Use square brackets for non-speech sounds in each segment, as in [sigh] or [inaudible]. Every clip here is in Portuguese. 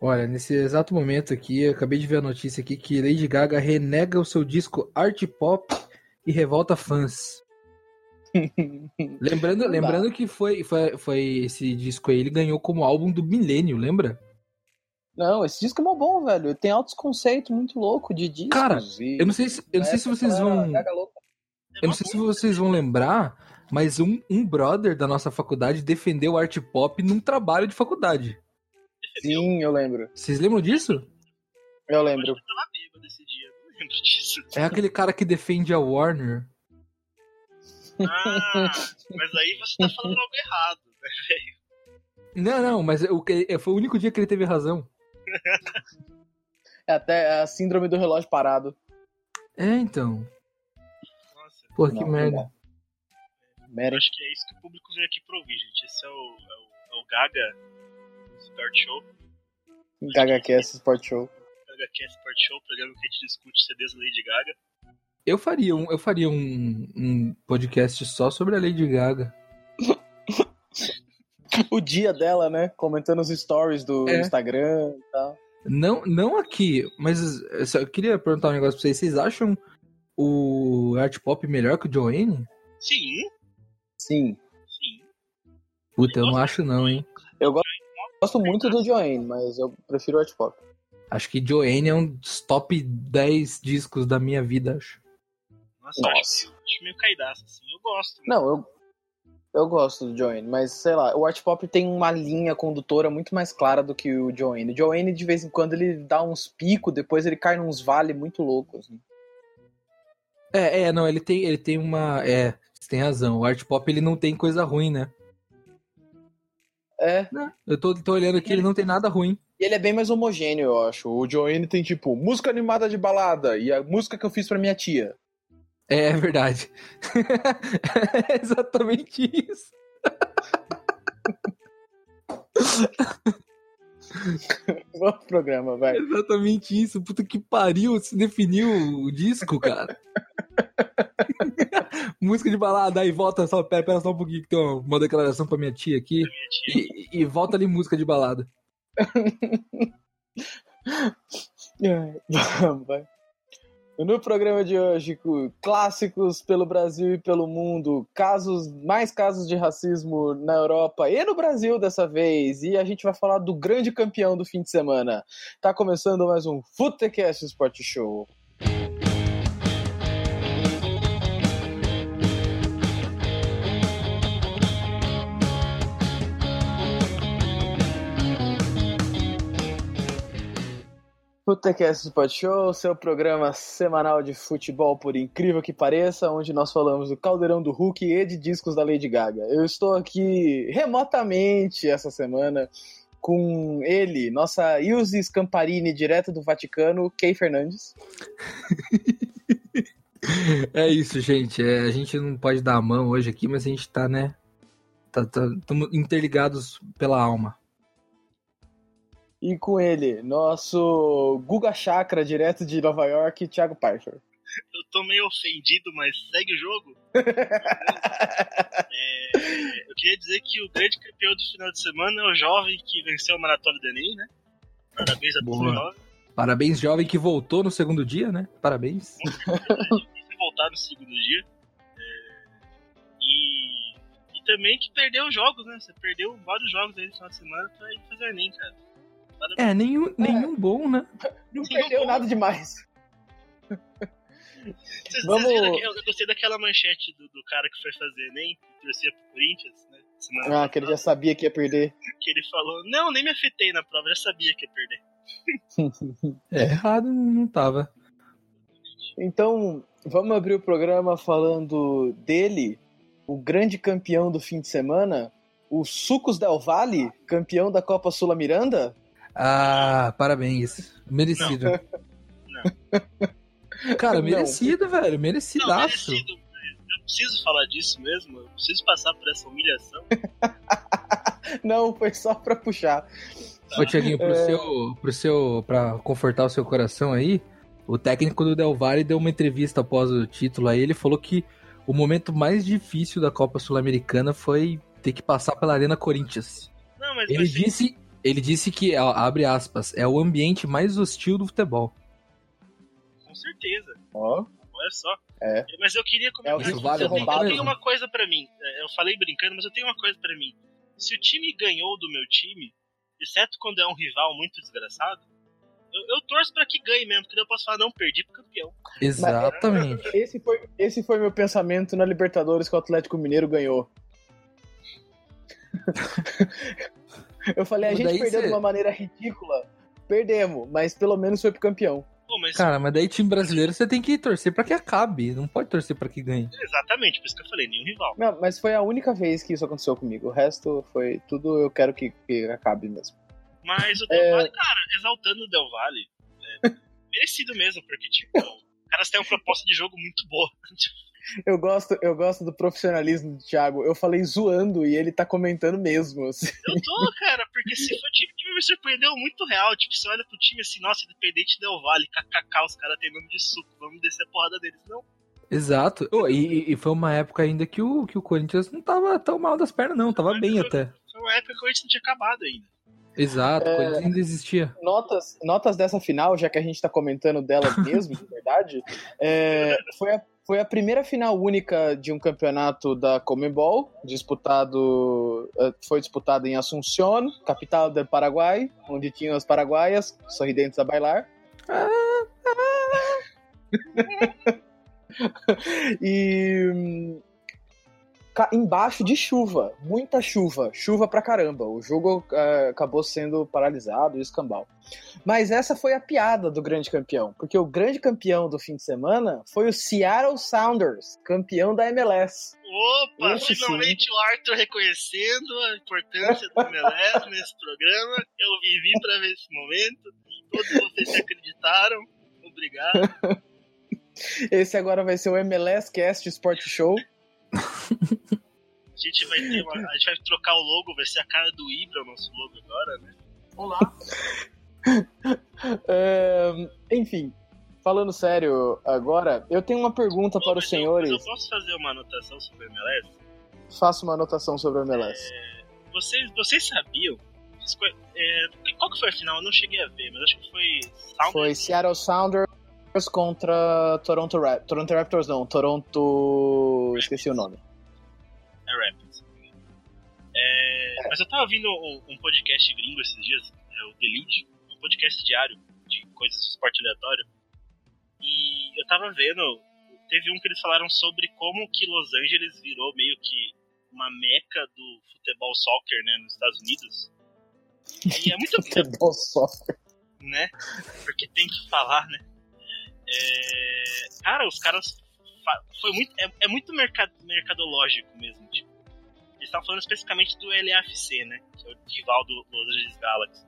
Olha, nesse exato momento aqui, eu acabei de ver a notícia aqui que Lady Gaga renega o seu disco Art Pop e revolta fãs. [laughs] lembrando, lembrando que foi, foi, foi esse disco aí, ele ganhou como álbum do milênio, lembra? Não, esse disco é mó bom, velho. Tem altos conceitos muito louco de discos. Cara, e... Eu não sei se, eu não sei se vocês vão. Louca. Eu não sei se vocês vão lembrar, mas um, um brother da nossa faculdade defendeu art pop num trabalho de faculdade. Sim, eu lembro. Vocês lembram disso? Eu lembro. Eu tava bêbado esse dia, não lembro disso. É aquele cara que defende a Warner. Ah, mas aí você tá falando algo errado, né, velho? Não, não, mas o que- foi o único dia que ele teve razão. É até a síndrome do relógio parado. É, então. Nossa, Porra, que Não, merda. não dá. eu Merda. acho que é isso que o público veio aqui pra ouvir, gente. Esse é o, é o, é o Gaga Sport Show. Gaga Cast Sport Show. Gaga Cast Sport Show, programa que a gente discute CDs da Lady Gaga. Eu faria um, eu faria um, um podcast só sobre a Lady Gaga. [laughs] O dia dela, né? Comentando os stories do É. Instagram e tal. Não, não aqui, mas eu só queria perguntar um negócio pra vocês. Vocês acham o art pop melhor que o Joanne? Sim, Sim. sim. Puta, eu não acho não, hein? Gosto muito do Joanne, mas eu prefiro Art Pop. Acho que Joanne é um dos top 10 discos da minha vida, acho. Nossa, Nossa. acho, acho meio caidaço, assim. Eu gosto. Não, eu, eu gosto do Joanne, mas sei lá, o Art Pop tem uma linha condutora muito mais clara do que o Joanne. O Joanne, de vez em quando, ele dá uns picos, depois ele cai nos vales muito loucos. Assim. É, é, não, ele tem, ele tem uma. É, você tem razão. O art pop ele não tem coisa ruim, né? É, Eu tô, tô olhando aqui, ele não tem nada ruim. e ele é bem mais homogêneo, eu acho. O Joanne tem, tipo, música animada de balada e a música que eu fiz pra minha tia. É, é verdade. [laughs] é exatamente isso. [laughs] Pro programa, É vai. exatamente isso. Puta que pariu, se definiu o disco, cara. [laughs] Música de balada, aí volta só, pera, pera só um pouquinho que tem uma, uma declaração pra minha tia aqui. Minha tia. E, e volta ali música de balada. [laughs] Vamos, vai. No programa de hoje, com clássicos pelo Brasil e pelo mundo, casos, mais casos de racismo na Europa e no Brasil dessa vez. E a gente vai falar do grande campeão do fim de semana. Tá começando mais um Futecast Sport Show. Futecast Sport Show, seu programa semanal de futebol, por incrível que pareça, onde nós falamos do caldeirão do Hulk e de discos da Lady Gaga. Eu estou aqui remotamente essa semana com ele, nossa Ilse Scamparini, direto do Vaticano, Kay Fernandes. [laughs] É isso, gente. É, a gente não pode dar a mão hoje aqui, mas a gente tá, né? Estamos tá, interligados pela alma. E com ele, nosso Guga Chakra, direto de Nova York, Thiago Parcher. Eu tô meio ofendido, mas segue o jogo. [laughs] É, eu queria dizer que o grande campeão do final de semana é o jovem que venceu a maratona do Enem, né? Parabéns a jovens. Parabéns, jovem que voltou no segundo dia, né? Parabéns. [laughs] voltar no segundo dia. É, e, e também que perdeu jogos, né? Você perdeu vários jogos aí no final de semana pra ir fazer o Enem, cara. É, nenhum, nenhum bom, né? Não Sim, perdeu bom. nada demais. Vocês, Vamos- vocês viram eu, gostei daquela manchete do, do cara que foi fazer Enem, que torcia pro Corinthians, né? Semana Ah, que ele já sabia que ia perder. que ele falou, não, nem me afetei na prova, já sabia que ia perder. [laughs] É, errado não tava. Então, vamos abrir o programa falando dele, o grande campeão do fim de semana, o Sucos Del Valle, campeão da Copa Sula Miranda. Ah, parabéns. Merecido. Cara, Não. merecido, velho. Não, Merecidaço. merecido, mas eu preciso falar disso mesmo, eu preciso passar por essa humilhação. [laughs] Não, foi só pra puxar. Ô, Tiaguinho, pro É. seu, pro seu, pra confortar o seu coração aí, o técnico do Del Valle deu uma entrevista após o título aí, ele falou que o momento mais difícil da Copa Sul-Americana foi ter que passar pela Arena Corinthians. Não, mas, Ele disse, Ele disse que, ó, abre aspas, é o ambiente mais hostil do futebol. Com certeza. Ó, Olha só. É. Mas eu queria comentar. É o Isso vale eu, tenho, eu tenho uma coisa pra mim. É, Eu falei brincando, mas eu tenho uma coisa pra mim. Se o time ganhou do meu time, exceto quando é um rival muito desgraçado, eu, eu torço pra que ganhe mesmo, porque daí eu posso falar, não, perdi pro campeão. Exatamente. Esse foi, esse foi meu pensamento na Libertadores que o Atlético Mineiro ganhou. [laughs] Eu falei, a gente daí perdeu cê- de uma maneira ridícula. Perdemos, mas pelo menos foi pro campeão. Pô, mas Cara, mas daí time brasileiro você tem que torcer pra que acabe. Não pode torcer pra que ganhe. exatamente, por isso que eu falei, nenhum rival. Não, mas foi a única vez que isso aconteceu comigo. O resto foi tudo eu quero que, que acabe mesmo. Mas o Del Valle, cara, exaltando o Del Valle, é [laughs] merecido mesmo, porque, tipo, os caras têm uma proposta de jogo muito boa. [laughs] Eu gosto, eu gosto do profissionalismo do Thiago. Eu falei zoando e ele tá comentando mesmo. assim. Eu tô, cara, porque se for time que me surpreendeu muito real. Tipo, você olha pro time assim, nossa, independente Del Valle, kkk, os caras têm nome de suco, vamos descer a porrada deles. Não, Exato. Ô, e, e foi uma época ainda que o, que o Corinthians não tava tão mal das pernas, não. Tava bem até. foi uma época que o Corinthians não tinha acabado ainda. Exato, o Corinthians ainda existia. Notas, notas dessa final, já que a gente tá comentando dela mesmo, de verdade, é, foi, a, foi a primeira final única de um campeonato da Comebol, disputado, eh, foi disputado em Assunción, capital do Paraguai, onde tinham as paraguaias sorridentes a bailar. [laughs] e hum, embaixo de chuva, muita chuva, chuva pra caramba. O jogo eh, acabou sendo paralisado e escambau. Mas essa foi a piada do grande campeão, porque o grande campeão do fim de semana foi o Seattle Sounders, campeão da MLS. Opa, Esse finalmente o Arthur reconhecendo a importância do MLS [laughs] nesse programa. Eu vivi pra ver esse momento. Todos vocês se acreditaram. Obrigado. [laughs] Esse agora vai ser o MLS Cast Sport Show. [laughs] A gente vai ter uma, A gente vai trocar o logo, vai ser a cara do Ibra o nosso logo agora, né? Olá. [laughs] É, enfim, falando sério agora, eu tenho uma pergunta para os eu- senhores. mas Eu, posso fazer uma anotação sobre o MLS? Faça uma anotação sobre o MLS. Vocês, vocês sabiam? vocês conhe- é, qual que foi a final? Eu não cheguei a ver, mas acho que foi Sounders Foi Seattle Sounders contra Toronto Raptors. Toronto Raptors não, Toronto. Esqueci o nome. É Rapids. É, Mas eu tava ouvindo um, podcast gringo esses dias, é o The Lead, um podcast diário de coisas de esporte aleatório. E eu tava vendo, teve um que eles falaram sobre como que Los Angeles virou meio que uma meca do futebol soccer, né, nos Estados Unidos. E é muito, [laughs] Futebol soccer. né? Porque tem que falar, né? É, Cara, os caras. Foi muito, é, é muito mercad, mercadológico mesmo. Tipo. Eles estavam falando especificamente do LAFC, né? Que é o rival do Los Angeles Galaxy.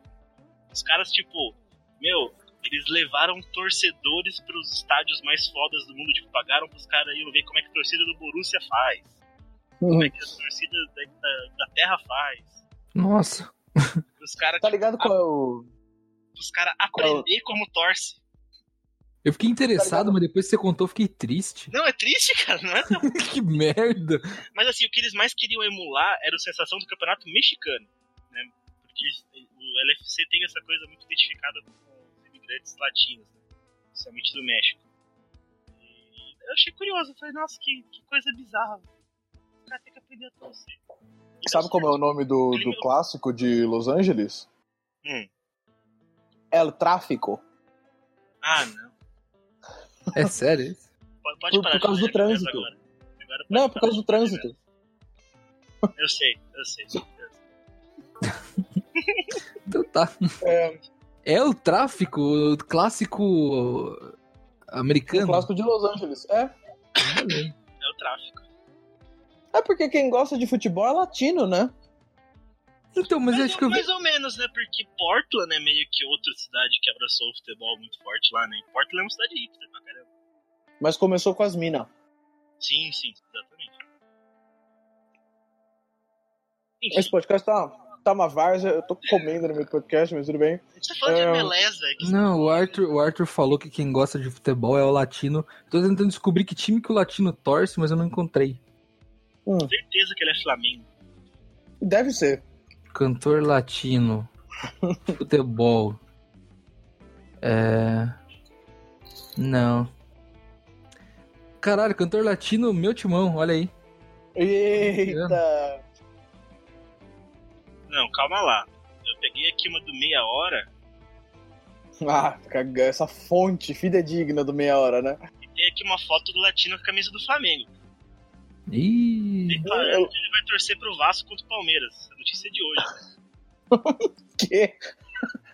Os caras, tipo, meu, eles levaram torcedores pros estádios mais fodas do mundo. Tipo, pagaram pros caras irem ver como é que a torcida do Borussia faz. Como é que a torcida da, da, da Terra faz. Nossa. Os caras, Tá ligado qual é o. os caras aprender como torce. Eu fiquei interessado, Tá mas depois que você contou, eu fiquei triste. Não, é triste, cara. Não é tão [laughs] que merda. Mas assim, o que eles mais queriam emular era a sensação do campeonato mexicano, né? Porque o LFC tem essa coisa muito identificada com os imigrantes latinos, né? principalmente do México. E eu achei curioso, eu falei, nossa, que, que coisa bizarra. O cara tem que aprender a torcer. E Sabe como é o nome do, do clássico de Los Angeles? Hum. El Tráfico. Ah, não. É sério isso? Pode, pode Por- parar por causa do trânsito. Agora. Agora Não, por causa do trânsito. Eu sei, eu sei. Então tá. É, É o tráfico o clássico o americano. clássico de Los Angeles. É. É o tráfico. É porque quem gosta de futebol é latino, né? Então, mas acho que eu vi. mais ou menos, né? Porque Portland é meio que outra cidade que abraçou o futebol muito forte lá, né? E Portland é uma cidade hipster pra. Mas começou com as minas. Sim, sim, exatamente. Enfim, Esse podcast tá, tá uma várzea. Eu tô comendo no meu podcast, mas tudo bem. falando de é, MLS, velho. que Não, o Arthur, o Arthur falou que quem gosta de futebol é o latino. Tô tentando descobrir que time que o latino torce, mas eu não encontrei. Hum, certeza que ele é Flamengo. deve ser. Cantor latino. [laughs] Futebol. É. Não. Caralho, cantor latino, meu timão, olha aí. Eita! Não, calma lá. Eu peguei aqui uma do meia hora. Ah, essa fonte fidedigna do meia hora, né? E tem aqui uma foto do latino com a camisa do Flamengo. Ih. Declarando que ele vai torcer pro Vasco contra o Palmeiras. A notícia é de hoje. [laughs] Que?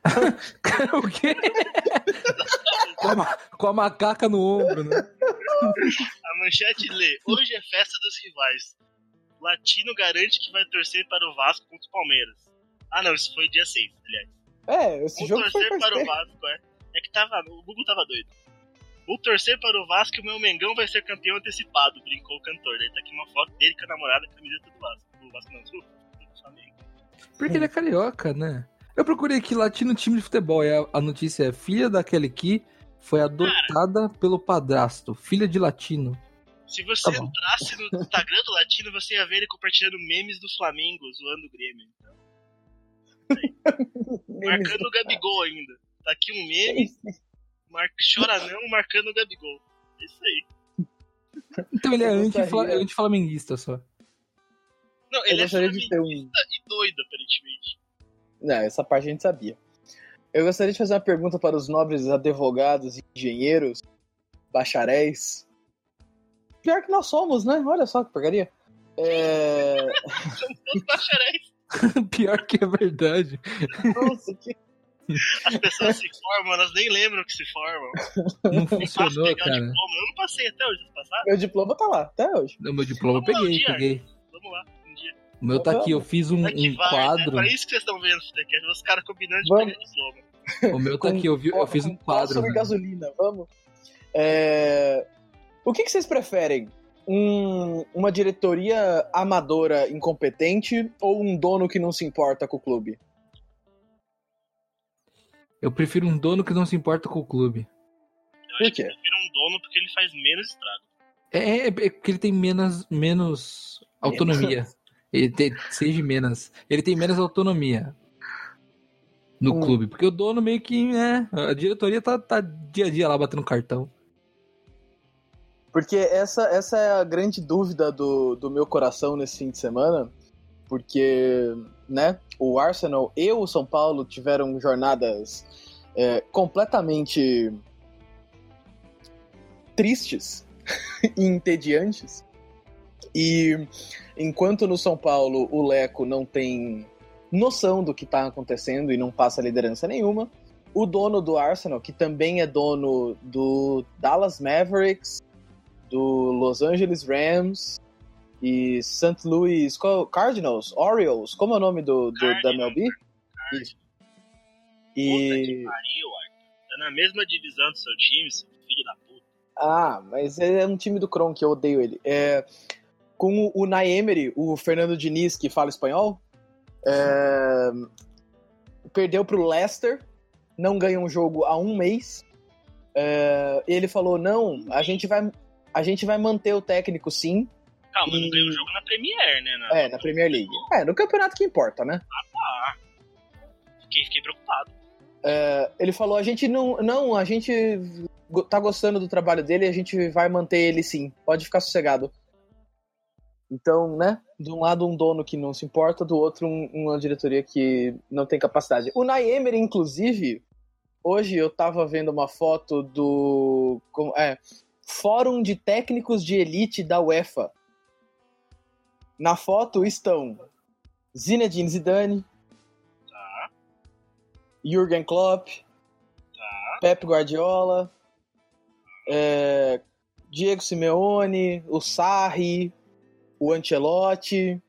[laughs] o quê? com, a, com a macaca no ombro, né? A manchete lê: Hoje é festa dos rivais. Latino garante que vai torcer para o Vasco contra o Palmeiras. Ah, não, isso foi dia 6, aliás. É, esse Vou jogo foi torcer faz para o. Vasco, é. É que tava. O Google tava doido. Vou torcer para o Vasco e o meu Mengão vai ser campeão antecipado, brincou o cantor. Daí tá aqui uma foto dele com a namorada com a camiseta do Vasco. Do Vasco não, do, do Flamengo. Porque ele é carioca, né? Eu procurei aqui latino time de futebol e a, a notícia é filha daquele que foi adotada pelo padrasto, filha de latino. Se você Tá entrasse no Instagram do Latino, você ia ver ele compartilhando memes do Flamengo, zoando o Grêmio. [laughs] Marcando o Gabigol ainda. Tá aqui um meme, mar... chora não, marcando o Gabigol. É isso aí. Então ele é gostaria- anti-flamenguista só. Não, Eu ele é ter um. flamenguista e doido, aparentemente. Não, essa parte a gente sabia. Eu gostaria de fazer uma pergunta para os nobres advogados, engenheiros, bacharéis. Pior que nós somos, né? Olha só que porcaria. É... São todos bacharéis. [laughs] Pior que é verdade. Nossa, que... As pessoas se formam, elas nem lembram que se formam. Não Fácil funcionou, cara. diploma. Eu não passei até hoje, passaram? Meu diploma tá lá, até hoje. No meu diploma eu Vamos lá, peguei, peguei. Vamos lá. O meu tá aqui, eu fiz um, um vai, quadro. Né? Para isso que vocês estão vendo, Futecast. Os caras combinando de Vamos. pegar diploma. O meu tá aqui, eu, vi, eu fiz um quadro. fósforo e né? gasolina, vamos. É, O que, que vocês preferem? Um- Uma diretoria amadora incompetente ou um dono que não se importa com o clube? Eu prefiro um dono que não se importa com o clube. Eu Por quê? eu prefiro um dono porque ele faz menos estrago. É, é, é porque ele tem menos, menos autonomia. [laughs] Ele tem, seja menos. Ele tem menos autonomia no Hum. clube. Porque o dono meio que. É, a diretoria tá, tá dia a dia lá batendo cartão. Porque essa, essa é a grande dúvida do, do meu coração nesse fim de semana. Porque, né, o Arsenal e o São Paulo tiveram jornadas é, completamente tristes [laughs] e entediantes. E enquanto no São Paulo o Leco não tem noção do que está acontecendo e não passa liderança nenhuma, o dono do Arsenal, que também é dono do Dallas Mavericks, do Los Angeles Rams e St. Louis Cardinals, Orioles, como é o nome do, do- da MLB? Isso. Puta que E pariu, Arthur. Tá na mesma divisão do seu time, seu filho da puta. ah, mas é um time do Kronk, eu odeio ele. É, com o, o Naemery, o Fernando Diniz que fala espanhol, é, perdeu pro Leicester, não ganha um jogo há um mês. É, ele falou não, a gente vai a gente vai manter o técnico sim, Calma, E- não ganhou o jogo na Premier, né? Na... é na Premier League, é no campeonato que importa, né? Ah, fiquei, fiquei preocupado. ele falou: a gente não. Não, a gente tá gostando do trabalho dele a gente vai manter ele sim. Pode ficar sossegado. Então, né? De um lado, um dono que não se importa, do outro, um- uma diretoria que não tem capacidade. O Naemer, inclusive, hoje eu tava vendo uma foto do. É, Fórum de Técnicos de Elite da UEFA. Na foto estão Zinedine Zidane, Tá, Jürgen Klopp, tá. Pep Guardiola, é, Diego Simeone, o Sarri, o Ancelotti,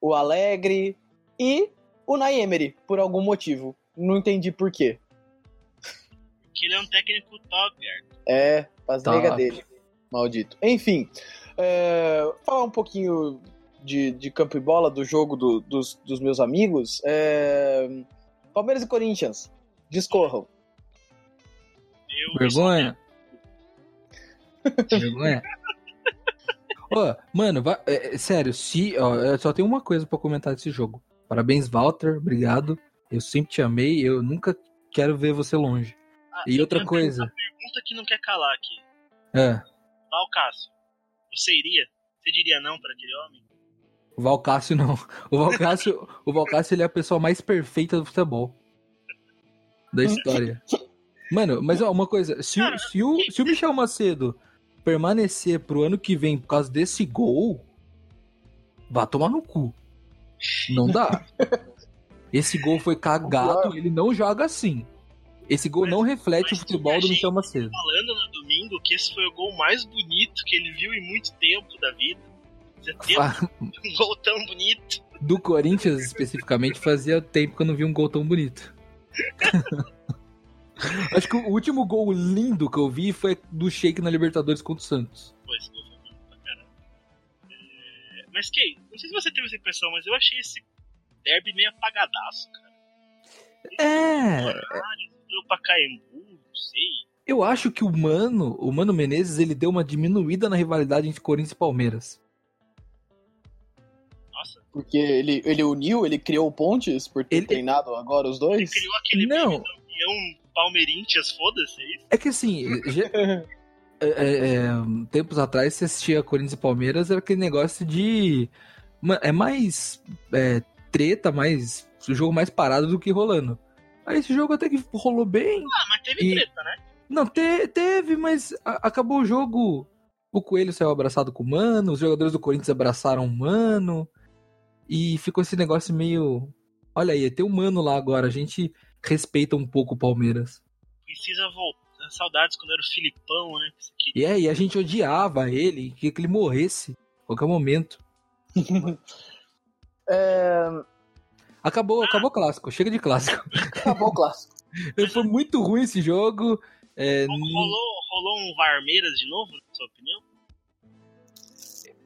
o Alegre e o Naemery, por algum motivo. Não entendi por quê. Porque ele é um técnico top, Arthur. É, faz Tá. nega dele. Maldito. Enfim, é, falar um pouquinho de, de campo e bola, do jogo do- dos, dos meus amigos. É, Palmeiras e Corinthians, discorram. Eu Vergonha. Vergonha. Ô, mano, va- é, é, sério, se. Ó, eu só tenho uma coisa pra comentar desse jogo. Parabéns, Walter. Obrigado. Eu sempre te amei, eu nunca quero ver você longe. Ah, E eu outra tenho coisa. A pergunta que não quer calar aqui. É, Val Cássio, você iria? Você diria não pra aquele homem? o Valcácio não. O Valcácio, [laughs] o Valcácio ele é a pessoa mais perfeita do futebol. Da história. [laughs] Mano, mas ó, uma coisa, se, o- Cara, se, o, se o Michel Macedo permanecer pro ano que vem por causa desse gol, vá tomar no cu. Não dá. [laughs] Esse gol foi cagado, ele não joga assim. Esse gol não reflete o mas futebol do Michel gente Macedo. Falando no domingo que esse foi o gol mais bonito que ele viu em muito tempo da vida. Você um gol tão bonito. Do Corinthians, especificamente, fazia tempo que eu não vi um gol tão bonito. [laughs] [laughs] Acho que o último gol lindo que eu vi foi do Sheik na Libertadores contra o Santos. Pô, esse gol foi bonito pra caramba. É, Mas, Kay, não sei se você teve essa impressão, mas eu achei esse derby meio apagadaço, cara. É, Deu pra Caembu, não sei. eu acho que o Mano, o Mano Menezes, ele deu uma diminuída na rivalidade entre Corinthians e Palmeiras. Nossa, Porque ele, ele uniu, ele criou pontes por ter Ele- treinado agora os ele dois. criou aquele Não. avião Palmeirintias, foda-se, é isso? É que assim, já- [laughs] é, é, é, tempos atrás você assistia Corinthians e Palmeiras, era aquele negócio de. É mais é, treta, mais. O jogo mais parado do que rolando. Aí esse jogo até que rolou bem. Ah, mas teve E- treta, né? Não, te- teve, mas a- acabou o jogo. O Coelho saiu abraçado com o Mano, os jogadores do Corinthians abraçaram o Mano. E ficou esse negócio meio. Olha aí, tem um Mano lá agora, a gente respeita um pouco o Palmeiras. Precisa voltar. Saudades quando era o Filipão, né? E é, e a gente odiava ele, queria que ele morresse a qualquer momento. [laughs] É, Acabou, acabou o clássico, chega de clássico. acabou o clássico. [laughs] Foi muito ruim esse jogo. é, Rolou, rolou um Varmeiras de novo, na sua opinião?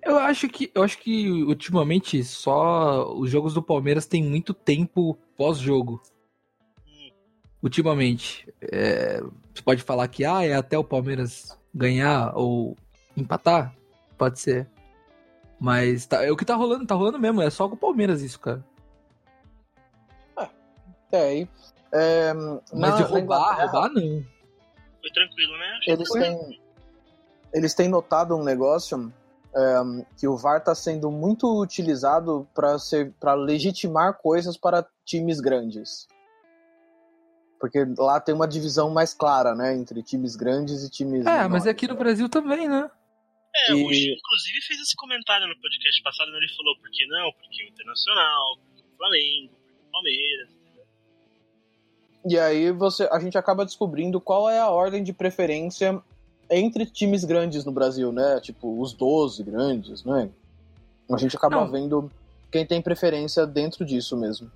eu acho que eu acho que ultimamente só os jogos do Palmeiras têm muito tempo pós-jogo. Ultimamente. É, você pode falar que ah, é até o Palmeiras ganhar ou empatar? Pode ser. Mas tá, é o que tá rolando, tá rolando mesmo. É só com o Palmeiras isso, cara. Tem. É, Mas na- de roubar, roubar não. Foi tranquilo, né? Eles que foi. têm, eles têm notado um negócio é, que o VAR está sendo muito utilizado para legitimar coisas para times grandes. Porque lá tem uma divisão mais clara, né, entre times grandes e times É, mas menores. aqui no Brasil também, né? É, o E- Chico, inclusive, fez esse comentário no podcast passado, né? Ele falou, por que não? Porque o Internacional, porque o Flamengo, porque o Palmeiras. E aí você, a gente acaba descobrindo qual é a ordem de preferência entre times grandes no Brasil, né? Tipo, os 12 grandes, né? A gente acaba Não. vendo quem tem preferência dentro disso mesmo.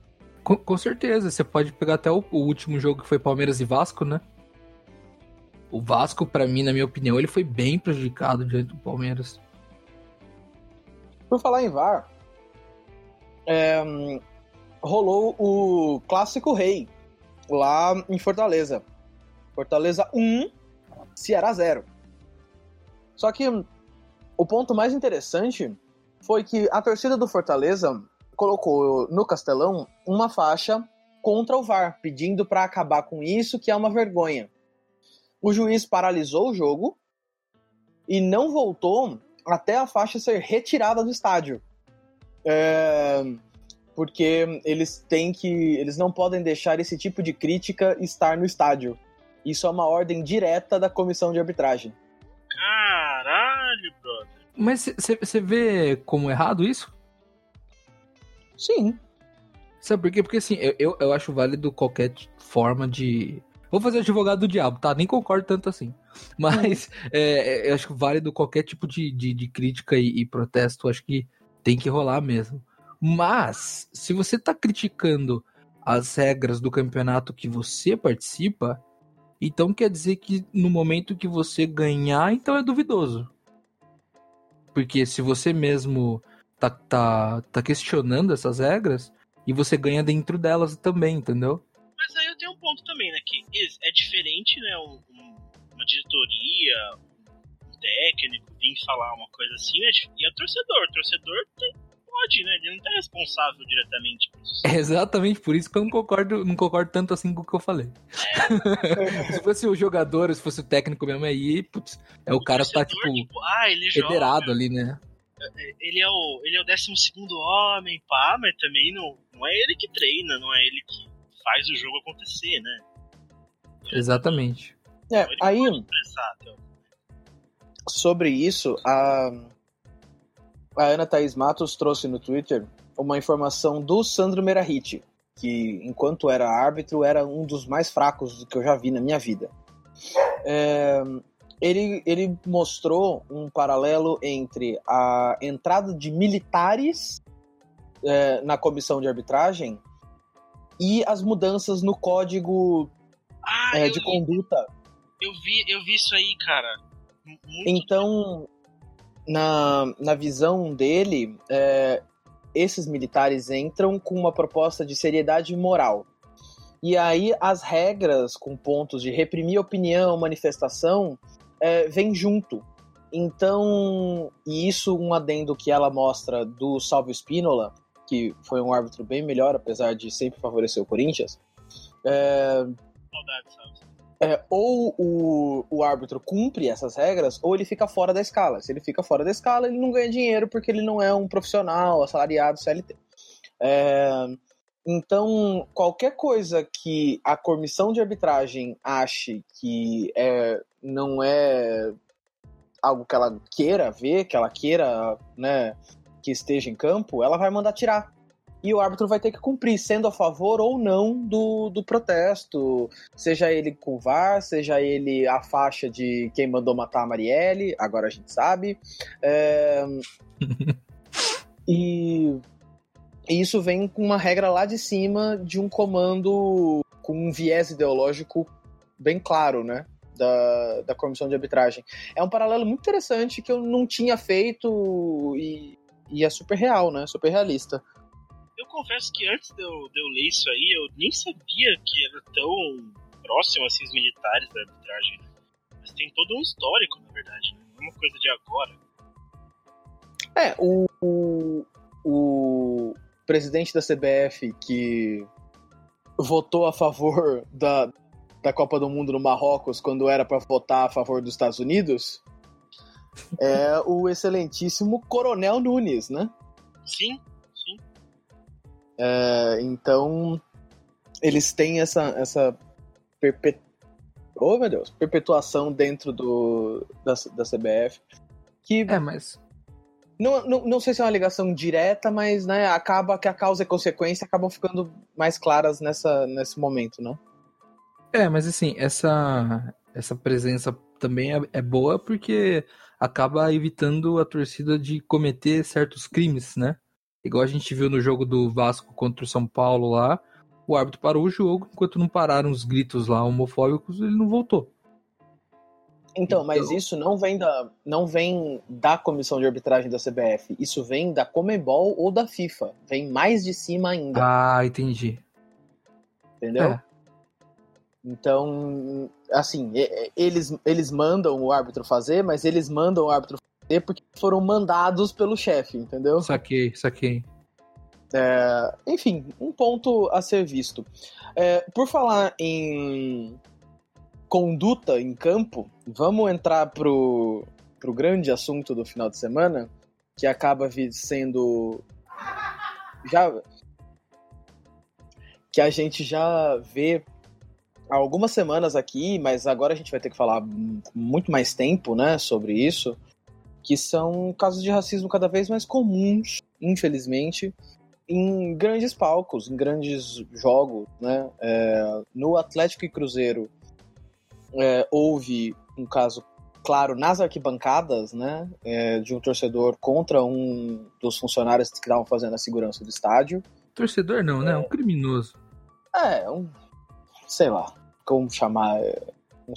Com, com certeza. Você pode pegar até o, o último jogo que foi Palmeiras e Vasco, né? O Vasco, pra mim, na minha opinião, ele foi bem prejudicado diante do Palmeiras. Por falar em VAR, é, rolou o clássico rei lá em Fortaleza. Fortaleza 1, Ceará 0. Só que hum, o ponto mais interessante foi que a torcida do Fortaleza colocou no Castelão uma faixa contra o VAR, pedindo para acabar com isso, que é uma vergonha. O juiz paralisou o jogo e não voltou até a faixa ser retirada do estádio. É, porque eles têm que. Eles não podem deixar esse tipo de crítica estar no estádio. Isso é uma ordem direta da comissão de arbitragem. Caralho, brother. Mas você vê como errado isso? Sim. Sabe por quê? Porque assim, eu, eu, eu acho válido qualquer forma de. Vou fazer advogado do diabo, tá? Nem concordo tanto assim. Mas é, é, eu acho válido qualquer tipo de, de, de crítica e, e protesto. Acho que tem que rolar mesmo. Mas, se você tá criticando as regras do campeonato que você participa, então quer dizer que no momento que você ganhar, então é duvidoso. Porque se você mesmo tá, tá, tá questionando essas regras, e você ganha dentro delas também, entendeu? Mas aí eu tenho um ponto também, né? Que é diferente, né? um- um- uma diretoria, um técnico vir falar uma coisa assim, né? E é torcedor. O torcedor tem pode, né? Ele não tá responsável diretamente por isso. É exatamente por isso que eu não concordo, não concordo tanto assim com o que eu falei. É. [laughs] se fosse o jogador, se fosse o técnico mesmo aí, putz, é o cara tá, torcedor, tipo, ah, ele joga, federado ali, né? Ele é o ele é o 12 segundo homem, pá, mas também não, não é ele que treina, não é ele que faz o jogo acontecer, né? Exatamente. É, Ele aí, então. sobre isso, a, a Ana Thaís Matos trouxe no Twitter uma informação do Sandro Merahit, que enquanto era árbitro era um dos mais fracos que eu já vi na minha vida. É, ele, ele mostrou um paralelo entre a entrada de militares é, na comissão de arbitragem e as mudanças no código Ah, é, de vi, conduta eu vi, eu vi isso aí, cara. Muito Então, na, na visão dele, é, esses militares entram com uma proposta de seriedade moral. E aí as regras com pontos de reprimir opinião, manifestação, é, vem junto. Então, e isso um adendo que ela mostra do Salvo Spínola, que foi um árbitro bem melhor, apesar de sempre favorecer o Corinthians, é, é, ou o, o árbitro cumpre essas regras, ou ele fica fora da escala. Se ele fica fora da escala, ele não ganha dinheiro porque ele não é um profissional, assalariado, CLT. É, então, qualquer coisa que a comissão de arbitragem ache que é, não é algo que ela queira ver, que ela queira né, que esteja em campo, ela vai mandar tirar. E o árbitro vai ter que cumprir, sendo a favor ou não do, do protesto, seja ele com o VAR, seja ele a faixa de quem mandou matar a Marielle, agora a gente sabe. É, e, [laughs] e isso vem com uma regra lá de cima de um comando com um viés ideológico bem claro, né? Da, da comissão de arbitragem. É um paralelo muito interessante que eu não tinha feito e, e é super real, né? Super realista. Eu confesso que antes de eu, de eu ler isso aí, eu nem sabia que era tão próximo assim os militares da arbitragem. Mas tem todo um histórico, na verdade, né? Não é uma coisa de agora. É, o, o, o presidente da CBF que votou a favor da, da Copa do Mundo no Marrocos quando era para votar a favor dos Estados Unidos é o excelentíssimo Coronel Nunes, né? Sim, sim. É, então eles têm essa essa perpet... oh, meu Deus, perpetuação dentro do da, da CBF que É, mas não, não, não sei se é uma ligação direta, mas né, acaba que a causa e consequência acabam ficando mais claras nessa, nesse momento, né? É, mas assim, essa, essa presença também é, é boa porque acaba evitando a torcida de cometer certos crimes, né? Igual a gente viu no jogo do Vasco contra o São Paulo lá, o árbitro parou o jogo, enquanto não pararam os gritos lá homofóbicos, ele não voltou. Então, mas Então- isso não vem da não vem da comissão de arbitragem da CBF, isso vem da Comebol ou da FIFA, vem mais de cima ainda, Ah, entendi. entendeu? É. Então, assim, eles eles mandam o árbitro fazer, mas eles mandam o árbitro fazer porque foram mandados pelo chefe, entendeu? Saquei, saquei. É, enfim, um ponto a ser visto. É, por falar em conduta em campo, vamos entrar pro, pro grande assunto do final de semana, que acaba sendo. Já. Que a gente já vê há algumas semanas aqui, mas agora a gente vai ter que falar muito mais tempo, né, sobre isso, que são casos de racismo cada vez mais comuns, infelizmente, em grandes palcos, em grandes jogos, né? É, no Atlético e Cruzeiro é, houve um caso claro nas arquibancadas, né? é, de um torcedor contra um dos funcionários que estavam fazendo a segurança do estádio. Torcedor não, né? Um criminoso. É, um, sei lá, como chamar é, um,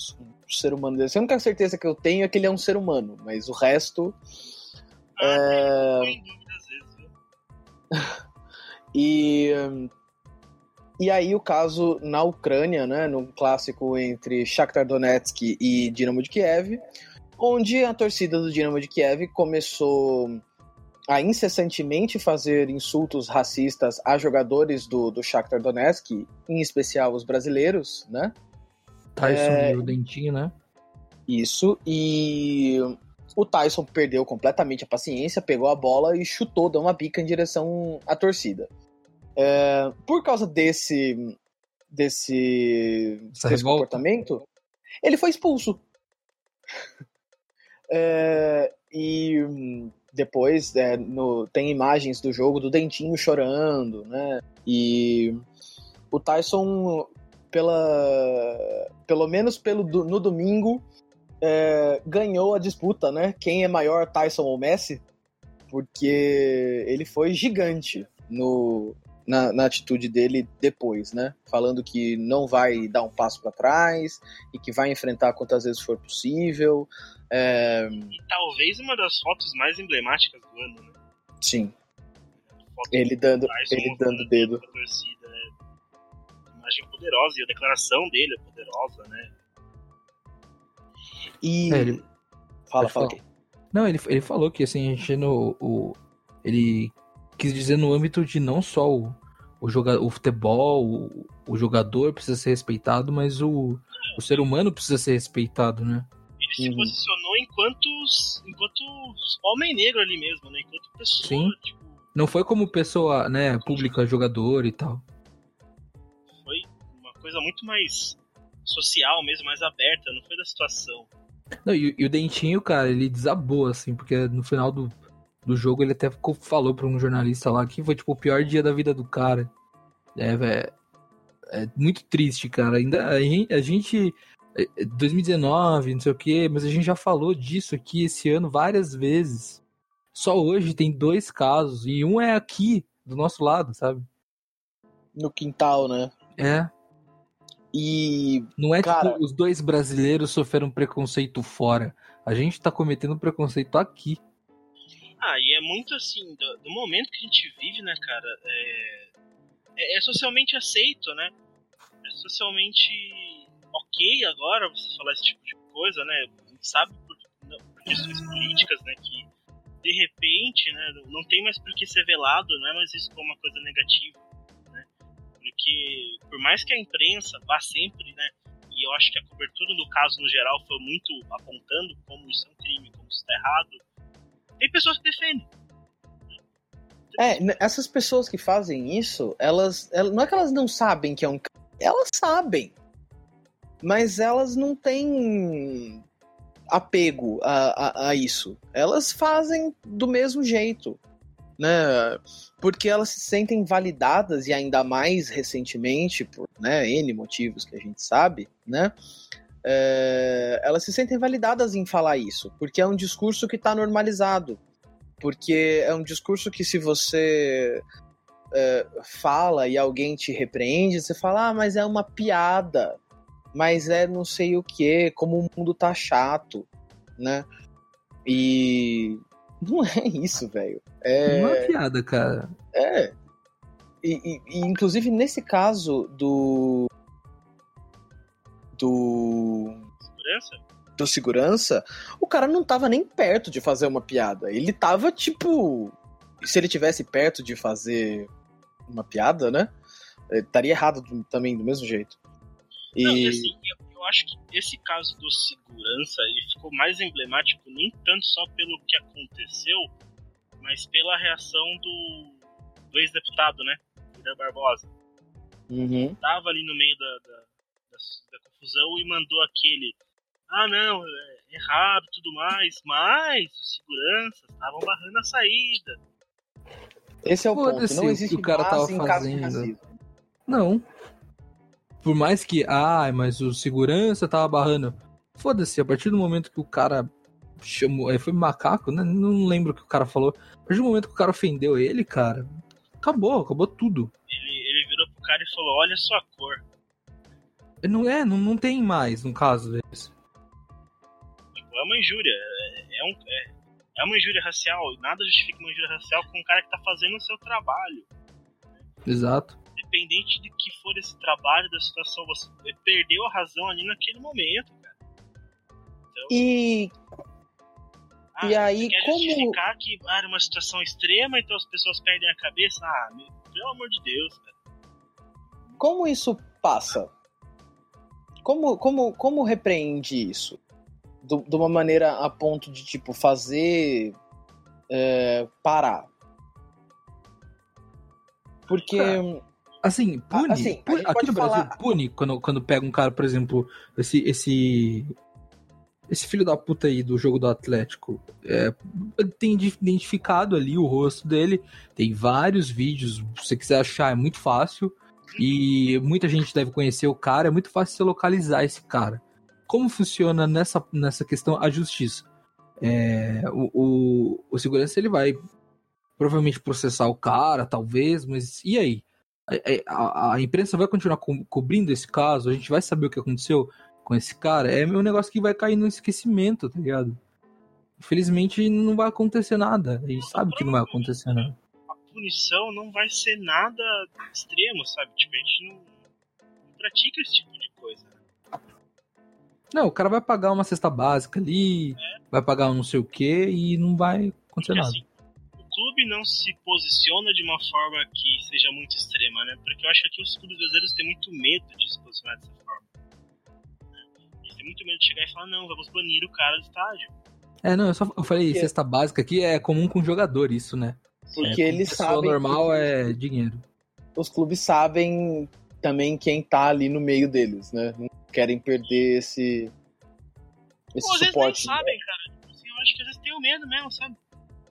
ser humano desse. A única certeza que eu tenho é que ele é um ser humano, mas o resto é, vezes. viu? [laughs] E, e aí o caso na Ucrânia, né, no clássico entre Shakhtar Donetsk e Dinamo de Kiev, onde a torcida do Dinamo de Kiev começou a incessantemente fazer insultos racistas a jogadores do, do Shakhtar Donetsk, em especial os brasileiros, né? Tyson é... e o Dentinho, né? Isso, e o Tyson perdeu completamente a paciência, pegou a bola e chutou, deu uma bica em direção à torcida. É... Por causa desse, desse, desse comportamento, ele foi expulso. [laughs] é... E depois é, no, tem imagens do jogo do Dentinho chorando, né? E o Tyson, pela, pelo menos pelo, no domingo, é, ganhou a disputa, né? Quem é maior, Tyson ou Messi? Porque ele foi gigante no, na, na, atitude dele depois, né? Falando que não vai dar um passo para trás e que vai enfrentar quantas vezes for possível. É... E talvez uma das fotos mais emblemáticas do ano, né? Sim. Ele dando, ele dando dedo. Torcida, é imagem poderosa e a declaração dele é poderosa, né? E. É, ele... Fala, fala. Não, ele, ele falou que assim, a gente no. O, ele quis dizer no âmbito de não só o, o, joga, o futebol, o, o jogador precisa ser respeitado, mas o, o ser humano precisa ser respeitado, né? Ele se uhum. posicionou enquanto, enquanto homem negro ali mesmo, né? Enquanto pessoa. Sim. Tipo... Não foi como pessoa, né, pública, jogador e tal. Foi uma coisa muito mais social mesmo, mais aberta, não foi da situação. Não, e, e o Dentinho, cara, ele desabou, assim, porque no final do, do jogo ele até ficou, falou pra um jornalista lá que foi, tipo, o pior dia da vida do cara. É, velho. É muito triste, cara. Ainda a gente, a gente 2019, é, não sei o que, mas a gente já falou disso aqui esse ano várias vezes. Só hoje tem dois casos, e um é aqui, do nosso lado, sabe? No quintal, né? É. E. Não é tipo, cara... tipo os dois brasileiros sofreram preconceito fora. A gente tá cometendo preconceito aqui. Ah, e é muito assim, do, do momento que a gente vive, né, cara? É, é, é socialmente aceito, né? É socialmente ok agora você falar esse tipo de coisa, né? A gente sabe por, por questões políticas, né? Que de repente, né? Não tem mais por que ser velado, não é mais isso como uma coisa negativa, né? Porque por mais que a imprensa vá sempre, né? E eu acho que a cobertura do caso no geral foi muito apontando como isso é um crime, como isso está errado. Tem pessoas que defendem. É, essas pessoas que fazem isso, elas, elas não é que elas não sabem que é um elas sabem mas elas não têm apego a, a, a, isso. Elas fazem do mesmo jeito, né? Porque elas se sentem validadas e ainda mais recentemente, por né, N motivos que a gente sabe, né? É, elas se sentem validadas em falar isso, porque é um discurso que está normalizado. Porque é um discurso que se você é, fala e alguém te repreende, você fala, ah, mas é uma piada mas é não sei o que, como o mundo tá chato, né? E não [laughs] é isso, velho. É uma piada, cara. É. E, e, e, inclusive nesse caso do do segurança? do segurança, o cara não tava nem perto de fazer uma piada. Ele tava tipo, se ele tivesse perto de fazer uma piada, né? Estaria errado também do mesmo jeito. E... Não, e assim, eu, eu, acho que esse caso do segurança ele ficou mais emblemático nem tanto só pelo que aconteceu, mas pela reação do, do ex-deputado, né? Guilherme Barbosa. Uhum. Tava ali no meio da, da, da, confusão e mandou aquele. Ah, não, é errado tudo mais, mas os seguranças estavam barrando a saída. Esse é o ponto. Não existe o cara tava fazendo. Não. Por mais que, ah, mas o segurança tava barrando. Foda-se, a partir do momento que o cara chamou. Foi macaco, né? Não lembro o que o cara falou. A partir do momento que o cara ofendeu ele, cara, acabou, acabou tudo. Ele, ele virou pro cara e falou: Olha a sua cor. Não é, não, não tem mais um caso desse. Tipo, é uma injúria. É, é, um, é, é uma injúria racial. Nada justifica uma injúria racial com um cara que tá fazendo o seu trabalho. Exato independente de que for esse trabalho, da situação, você perdeu a razão ali naquele momento, cara. Então, e. Ah, E aí, quer como- justificar que ah, era uma situação extrema, então as pessoas perdem a cabeça? Ah, meu, pelo amor de Deus, cara. Como isso passa? Como, como, como repreende isso? Do- de uma maneira a ponto de, tipo, fazer é, parar. Porque. Assim, pune. Assim, pune- aqui no Brasil, falar- pune quando, quando pega um cara, por exemplo, esse. esse esse filho da puta aí do jogo do Atlético, é, tem ide- identificado ali o rosto dele, tem vários vídeos, se você quiser achar, é muito fácil, e muita gente deve conhecer o cara, é muito fácil você localizar esse cara. Como funciona nessa, nessa questão a justiça? É, o, o, o segurança ele vai provavelmente processar o cara, talvez, mas e aí? A, a- a imprensa vai continuar co- cobrindo esse caso? A gente vai saber o que aconteceu com esse cara? É um negócio que vai cair no esquecimento, tá ligado? Infelizmente não vai acontecer nada. A gente sabe que não vai acontecer nada. Punição não vai ser nada extremo, sabe? Tipo, a gente não, não pratica esse tipo de coisa. né? Não, o cara vai pagar uma cesta básica ali, vai pagar um não sei o que e não vai acontecer Porque, nada. assim, o clube não se posiciona de uma forma que seja muito extrema, né? Porque eu acho que aqui os clubes brasileiros têm muito medo de se posicionar dessa forma. Eles têm muito medo de chegar e falar, não, vamos banir o cara do estádio. É, não, eu só eu falei cesta básica aqui é comum com jogador isso, né? Porque É, eles pessoa sabem. normal que é dinheiro. Os clubes sabem também quem tá ali no meio deles, né? Não querem perder esse. Esse Pô, às vezes nem suporte. sabem, cara. Tipo assim, eu acho que às vezes tem o medo mesmo, sabe?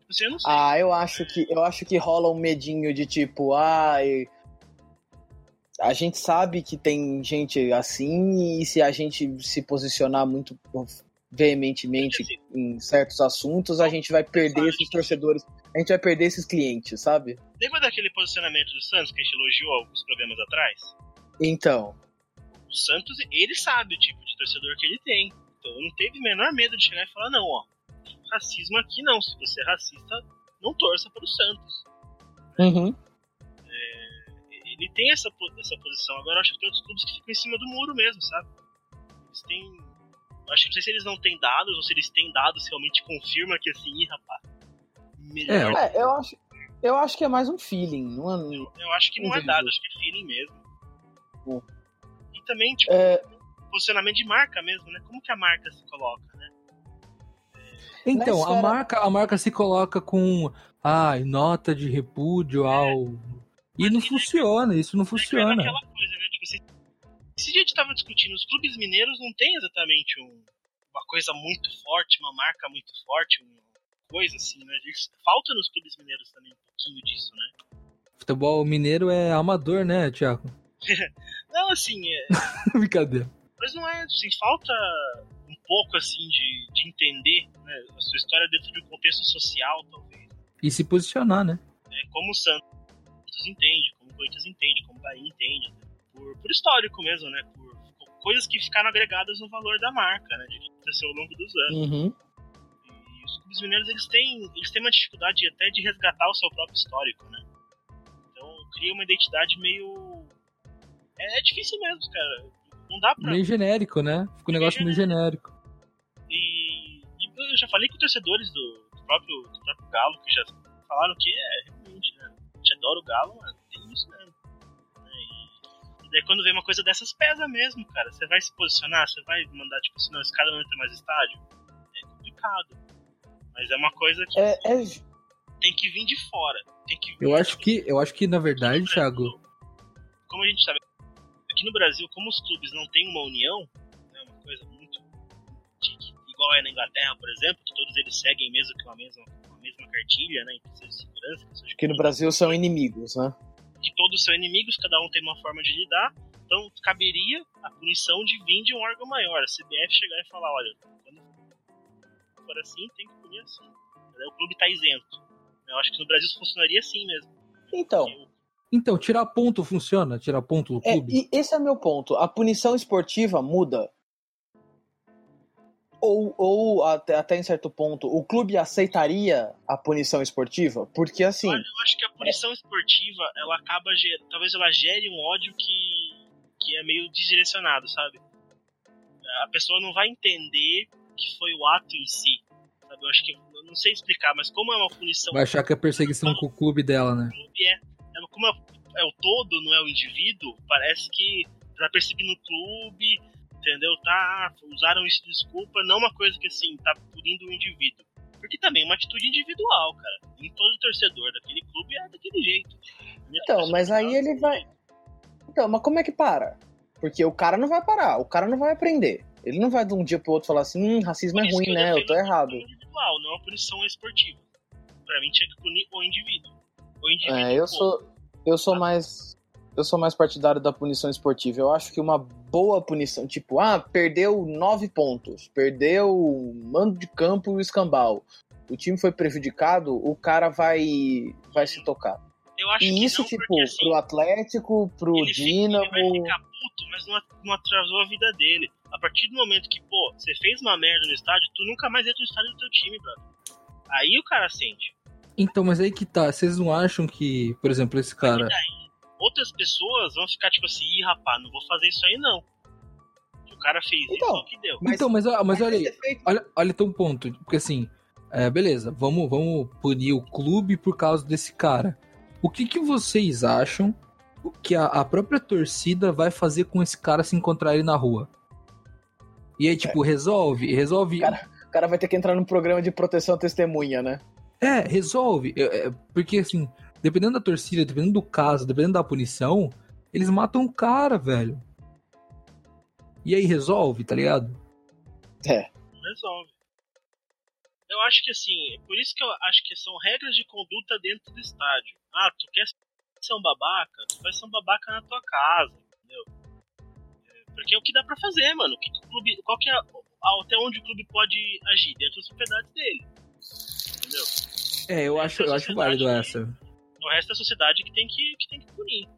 Tipo assim, não sei. Ah, eu acho que eu acho que rola um medinho de tipo, ai, a gente sabe que tem gente assim e se a gente se posicionar muito veementemente em certos assuntos, a gente vai perder esses torcedores, a gente vai perder esses clientes, sabe? Lembra daquele posicionamento do Santos que a gente elogiou alguns programas atrás? Então, O Santos, ele sabe o tipo de torcedor que ele tem. Então não teve o menor medo de chegar e falar, não, ó, racismo aqui não. Se você é racista, não torça para o Santos. uhum. Ele tem essa, essa posição. Agora eu acho que tem outros clubes que ficam em cima do muro mesmo, sabe? Eles têm. Eu acho que não sei se eles não têm dados ou se eles têm dados realmente confirma que assim, ih, rapaz. Melhor. É, eu acho, eu acho que é mais um feeling, não é? Eu, eu acho que não é dado, acho que é feeling mesmo. E também, tipo, É, posicionamento de marca mesmo, né? Como que a marca se coloca, né? Então, a marca, a marca se coloca com ai, nota de repúdio ao. E não funciona, isso não É funciona. aquela coisa, né? Tipo assim, esse dia a gente tava discutindo, os clubes mineiros não tem exatamente um- uma coisa muito forte, uma marca muito forte, uma coisa assim, né? Eles- Falta nos clubes mineiros também um pouquinho disso, né? Futebol mineiro é amador, né, Thiago? [laughs] Não, assim, é, [laughs] Brincadeira. mas não é, assim, falta um pouco, assim, de, de entender né, a sua história dentro de um contexto social, talvez. E se posicionar, né? É, como o Santos entende, como o Corinthians entende, como o Bahia entende. Por, por histórico mesmo, né? Por coisas que ficaram agregadas no valor da marca, né? De que aconteceu ao longo dos anos. uhum. E os clubes mineiros, eles têm, eles têm uma dificuldade até de resgatar o seu próprio histórico, né? Então cria uma identidade meio... É, é difícil mesmo, cara. Não dá pra... Meio genérico, né? Fica um negócio meio genérico. E, e eu já falei com torcedores do, do próprio, do próprio Galo, que já falaram que é realmente, né? A gente adora o Galo, mas daí quando vem uma coisa dessas, pesa mesmo, cara. Você vai se posicionar, você vai mandar, tipo assim, não, esse cara não entra mais estádio. É complicado. Mas é uma coisa que É, é, tem que vir de fora. Tem que vir Eu acho que, eu acho que na verdade, Thiago, como a gente sabe, aqui no Brasil, como os clubes não têm uma união, né, uma coisa muito igual é na Inglaterra, por exemplo, que todos eles seguem mesmo que uma mesma, uma mesma cartilha, né, em de segurança, que no Brasil são inimigos, né? Que todos são inimigos, cada um tem uma forma de lidar, então caberia a punição de vir de um órgão maior, a CBF chegar e falar, olha, quando for assim, tem que punir assim. Daí o clube tá isento. Eu acho que no Brasil isso funcionaria assim mesmo. Então, então, tirar ponto funciona? Tirar ponto do é, clube? e esse é meu ponto. A punição esportiva muda? Ou, ou até, até em certo ponto, o clube aceitaria a punição esportiva? Porque assim, Olha, eu acho que a punição esportiva, ela acaba talvez ela gere um ódio que, que é meio desdirecionado, sabe? A pessoa não vai entender que foi o ato em si. Sabe? Eu acho que não, não sei explicar, mas como é uma punição. Vai achar que é perseguição com o clube dela, né? clube é, é como é, é o todo, não é o indivíduo, parece que tá perseguindo o clube, entendeu? Tá, usaram isso de desculpa, não uma coisa que assim, tá punindo o indivíduo. Porque também é uma atitude individual, cara. Em todo torcedor daquele clube é daquele jeito. Então, torcida mas aí ele é vai. Então, mas como é que para? Porque o cara não vai parar, o cara não vai aprender. Ele não vai de um dia pro outro falar assim, hum, racismo é ruim, que né? Eu tô errado. individual, não a punição esportiva. Pra mim tinha que punir o indivíduo. O indivíduo. É, eu pô, sou, eu sou mais, eu sou mais partidário da punição esportiva. Eu acho que uma boa punição, tipo, ah, perdeu nove pontos, perdeu o mando de campo e o escambau. O time foi prejudicado, o cara vai, vai se tocar. Eu acho E que isso, não, tipo, porque, assim, pro Atlético, pro ele, fica- Dinamo. ele vai ficar puto, mas não, não atrasou a vida dele. A partir do momento que, pô, você fez uma merda no estádio, tu nunca mais entra no estádio do teu time, brother. Aí o cara sente. Então, mas aí que tá. Vocês não acham que, por exemplo, esse cara. E daí, outras pessoas vão ficar tipo assim, ih, rapaz, não vou fazer isso aí não. O cara fez Então, isso, é o que deu. Mas- então, mas, ó, mas olha aí. Olha, olha um ponto. Porque assim, é, beleza, vamos, vamos punir o clube por causa desse cara. O que, que vocês acham que a, a própria torcida vai fazer com esse cara se encontrar ele na rua? E aí, tipo, resolve, resolve. Cara- O cara vai ter que entrar num programa de proteção à testemunha, né? É, resolve. É, é, porque assim, dependendo da torcida, dependendo do caso, dependendo da punição, eles matam o cara, velho. E aí resolve, tá ligado? É. Resolve. Eu acho que assim, por isso que eu acho que são regras de conduta dentro do estádio. Ah, tu quer ser um babaca? Tu vai ser um babaca na tua casa, entendeu? É, Porque é o que dá pra fazer, mano. O que que o clube, qual que é a- até onde o clube pode agir dentro das propriedades dele. Entendeu? É, eu acho, eu acho válido essa. O resto da sociedade que tem que, que tem que punir.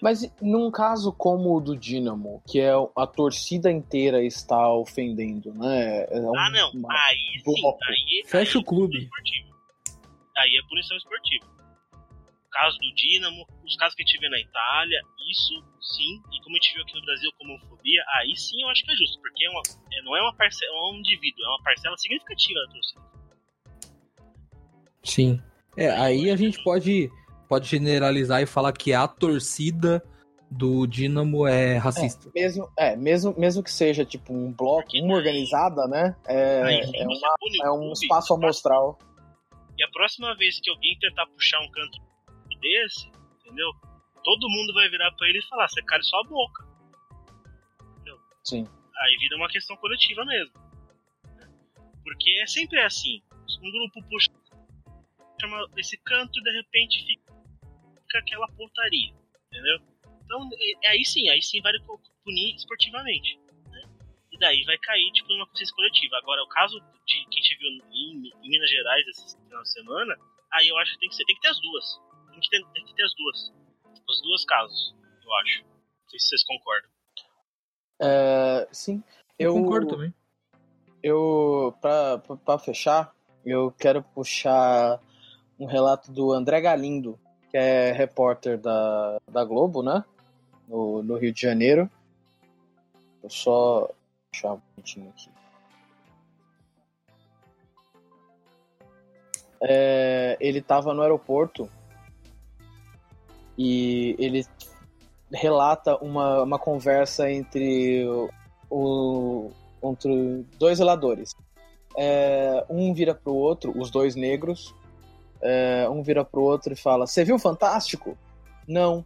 Mas num caso como o do Dinamo, que é a torcida inteira está ofendendo, né? É um- ah, não. uma- Aí sim, aí, Fecha aí o clube. é punição esportiva. Aí é punição esportiva. O caso do Dinamo, os casos que a gente vê na Itália, isso sim, e como a gente viu aqui no Brasil como homofobia, aí sim eu acho que é justo, porque é uma, é- não é uma parcela, é um indivíduo, é uma parcela significativa da torcida. Sim. É, aí a gente pode, pode generalizar e falar que a torcida do Dinamo é racista. Mesmo, é, mesmo, mesmo que seja tipo um bloco, Porque uma organizada, né? É, é, uma- é um espaço amostral. E a próxima vez que alguém tentar puxar um canto desse, entendeu? Todo mundo vai virar pra ele e falar, você cala sua boca. Sim. Aí vira uma questão coletiva mesmo. Porque é sempre assim. Um grupo puxa chama esse canto e de repente fica aquela portaria. Entendeu? Então, é- aí sim, aí sim vai punir esportivamente. né? E daí vai cair, tipo, numa consciência coletiva. Agora, o caso de que a gente viu em, em Minas Gerais esse final de semana, aí eu acho que tem que ser, tem que ter as duas. Tem que ter, tem que ter as duas. Os dois casos, eu acho. Não sei se vocês concordam. É, sim. Eu, concordo também. Eu, pra, pra- pra fechar, eu quero puxar um relato do André Galindo, que é repórter da, da Globo, né? No, no Rio de Janeiro. Eu só um minutinho aqui. É, ele estava no aeroporto e ele relata uma, uma conversa entre o, o- entre dois zeladores. É, um vira pro outro, os dois negros. É, um vira pro outro e fala: Você viu Fantástico? Não.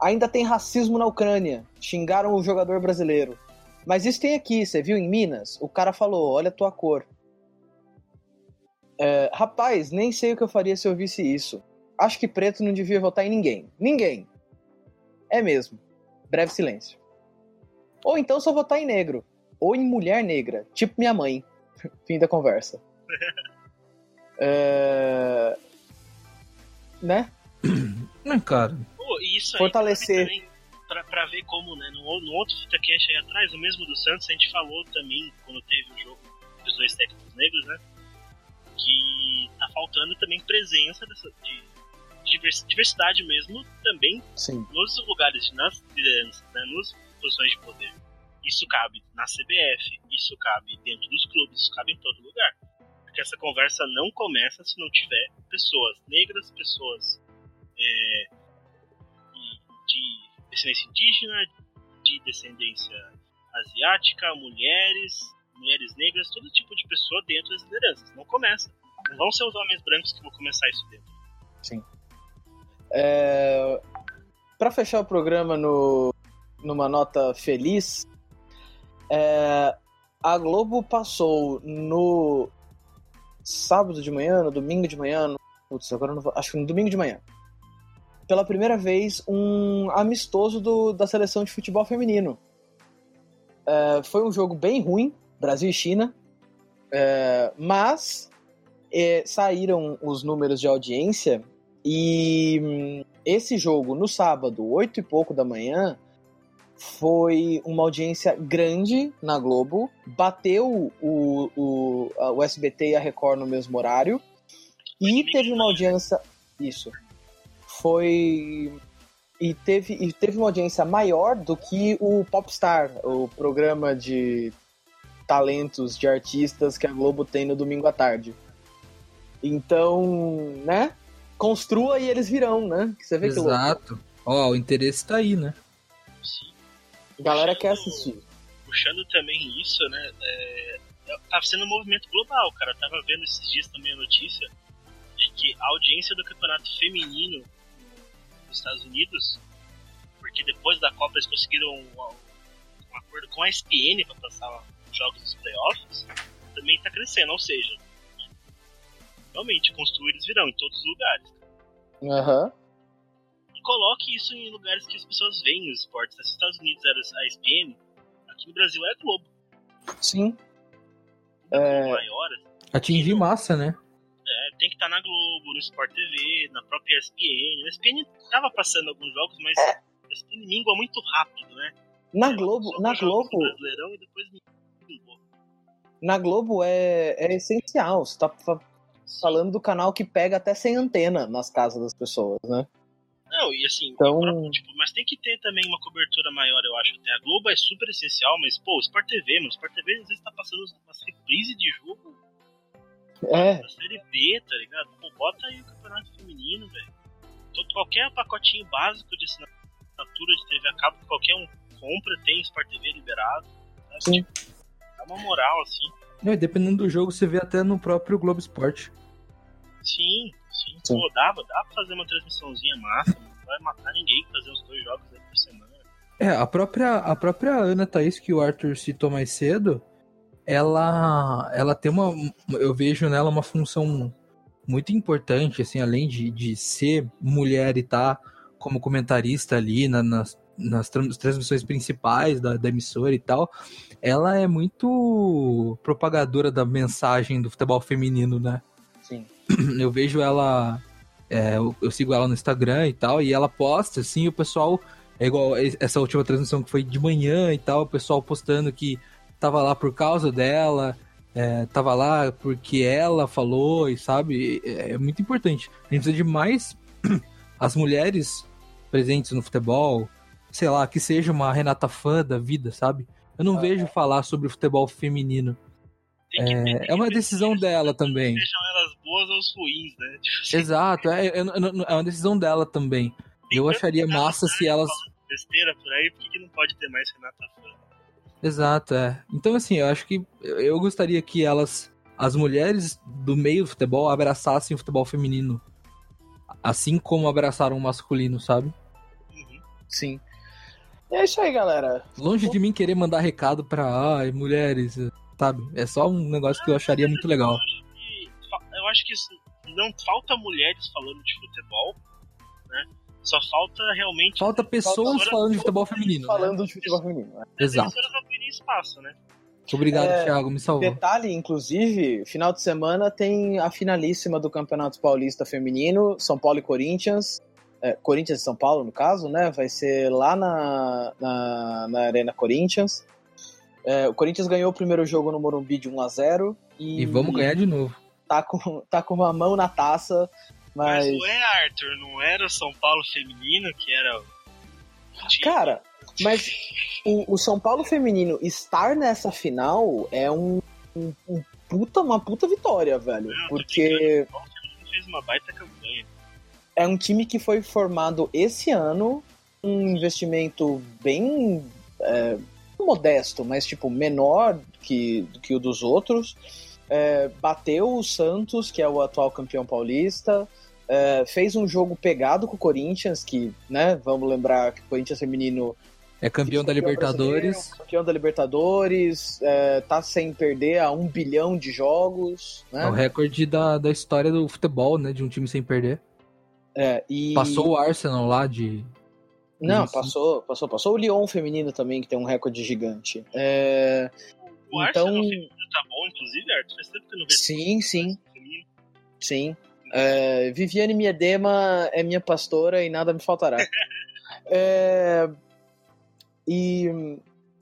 Ainda tem racismo na Ucrânia. Xingaram o jogador brasileiro. Mas isso tem aqui, você viu em Minas? O cara falou: Olha a tua cor. É, rapaz, nem sei o que eu faria se eu visse isso. Acho que preto não devia votar em ninguém. Ninguém. É mesmo. Breve silêncio. Ou então só votar em negro. Ou em mulher negra. Tipo minha mãe. [laughs] Fim da conversa. [laughs] É... Né? [coughs] Não, cara. Pô, e isso aí Fortalecer. também, pra, pra ver como, né, no, no outro FitaCast aí atrás, o mesmo do Santos, a gente falou também, quando teve o jogo dos dois técnicos negros, né, que tá faltando também presença dessa, de, de divers- diversidade mesmo, também Sim. nos lugares, nas lideranças, né, nas posições de poder. Isso cabe na CBF, isso cabe dentro dos clubes, isso cabe em todo lugar. Porque essa conversa não começa se não tiver pessoas negras, pessoas é, de descendência indígena, de descendência asiática, mulheres, mulheres negras, todo tipo de pessoa dentro das lideranças. Não começa. Não vão ser os homens brancos que vão começar isso dentro. Sim. É... Para fechar o programa no... numa nota feliz, é... a Globo passou no sábado de manhã, no domingo de manhã, no... Putz, agora vou... acho que no domingo de manhã, pela primeira vez um amistoso do... da seleção de futebol feminino. É... Foi um jogo bem ruim, Brasil e China, é... mas é, saíram os números de audiência e hum, esse jogo no sábado, oito e pouco da manhã, foi uma audiência grande na Globo, bateu o, o, o SBT e a Record no mesmo horário e teve uma audiência isso foi e teve e teve uma audiência maior do que o Popstar, o programa de talentos de artistas que a Globo tem no domingo à tarde. Então, né? Construa e eles virão, né? Você vê Exato. Ó, o interesse tá aí, né? Sim. Galera quer assistir. Puxando também isso, né? É, tá sendo um movimento global, cara. Eu tava vendo esses dias também a notícia de que a audiência do campeonato feminino nos Estados Unidos, porque depois da Copa eles conseguiram um, um acordo com a ESPN para passar os jogos dos playoffs, também tá crescendo. Ou seja, realmente construir eles virão em todos os lugares. Aham. Uhum. Coloque isso em lugares que as pessoas veem os esportes. Se nos Estados Unidos era a ESPN, aqui no Brasil é a Globo. Sim. É... Maior, Atingir massa, né? É, tem que estar na Globo, no Sport TV, na própria ESPN. A ESPN tava passando alguns jogos, mas é. a ESPN mingua muito rápido, né? Na Globo, na Globo. Brasileirão e depois mingua. Na Globo é, é essencial. Você tá falando do canal que pega até sem antena nas casas das pessoas, né? Não, e assim, então... próprio, tipo, mas tem que ter também uma cobertura maior, eu acho. Até a Globo é super essencial, mas, pô, o Sport TV, mano, o Sport TV às vezes tá passando umas reprises de jogo. É. Da série B, tá ligado? Pô, bota aí o campeonato feminino, velho. Qualquer pacotinho básico de assinatura de TV a cabo, qualquer um compra, tem Sport TV liberado. Sabe? Sim. Dá uma moral, assim. Não, e dependendo do jogo, você vê até no próprio Globo Esporte. Sim, sim. sim. Pô, dá, dá pra fazer uma transmissãozinha massa, não vai matar ninguém fazer uns dois jogos aí por semana. É, a própria, a própria Ana Thaís, que o Arthur citou mais cedo, ela, ela tem uma. Eu vejo nela uma função muito importante, assim, além de, de ser mulher e estar tá como comentarista ali na, nas, nas transmissões principais da, da, emissora e tal, ela é muito propagadora da mensagem do futebol feminino, né? [clears throat] Eu vejo ela. É, eu, eu, sigo ela no Instagram e tal, e ela posta, assim, o pessoal. É igual essa última transmissão que foi de manhã e tal, o pessoal postando que tava lá por causa dela, é, tava lá porque ela falou, e sabe? É, é muito importante. A gente precisa de mais [clears throat] as mulheres presentes no futebol, sei lá, que seja uma Renata fã da vida, sabe? Eu não ah, vejo falar sobre o futebol feminino. É, é, uma decisão dela também. Sejam elas boas ou ruins, né? Tipo assim. Exato, é, é, é, uma decisão dela também. Eu acharia massa se elas. Besteira por aí, por que não pode ter mais Renata Fã? Exato, é. Então, assim, eu acho que eu gostaria que elas, as mulheres do meio do futebol, abraçassem o futebol feminino. Assim como abraçaram o masculino, sabe? Uhum. Sim. E é isso aí, galera. Longe de mim querer mandar recado pra ai, mulheres, sabe? É só um negócio que eu acharia muito legal. Eu acho que, que não falta mulheres falando de futebol, né? Só falta realmente. Falta pessoas falando de futebol feminino. Falando né? de futebol feminino. Né? Exato. espaço, né? Obrigado, é, Thiago, me salvou. Detalhe, inclusive, final de semana tem a finalíssima do Campeonato Paulista Feminino, São Paulo e Corinthians. É, Corinthians e São Paulo, no caso, né? Vai ser lá na, na, na Arena Corinthians. É, o Corinthians ganhou o primeiro jogo no Morumbi de 1 a 0 e, e vamos ganhar de novo. Tá com, tá com uma mão na taça, mas... mas não é, Arthur, não era o São Paulo feminino que era Cara, mas o, o, São Paulo feminino estar nessa final é um um, um puta, uma puta vitória, velho. Não, porque fez uma baita campanha. é um time que foi formado esse ano, um investimento bem é, modesto, mas tipo menor que, do que o dos outros. É, bateu o Santos, que é o atual campeão paulista. É, fez um jogo pegado com o Corinthians, que, né, vamos lembrar que o Corinthians feminino É campeão da Libertadores. campeão da Libertadores, é, tá sem perder a um bilhão de jogos, É o né? recorde da, da história do futebol, né? De um time sem perder. É, e... Passou o Arsenal lá de. Não, Isso. passou, passou, passou o Lyon feminino também, que tem um recorde gigante. É, O Então- Arsenal feminino tá bom, inclusive, Arthur. Faz tempo que eu não vejo sim, sim, sim. É, Viviane Miedema é minha pastora e nada me faltará. [laughs] É, e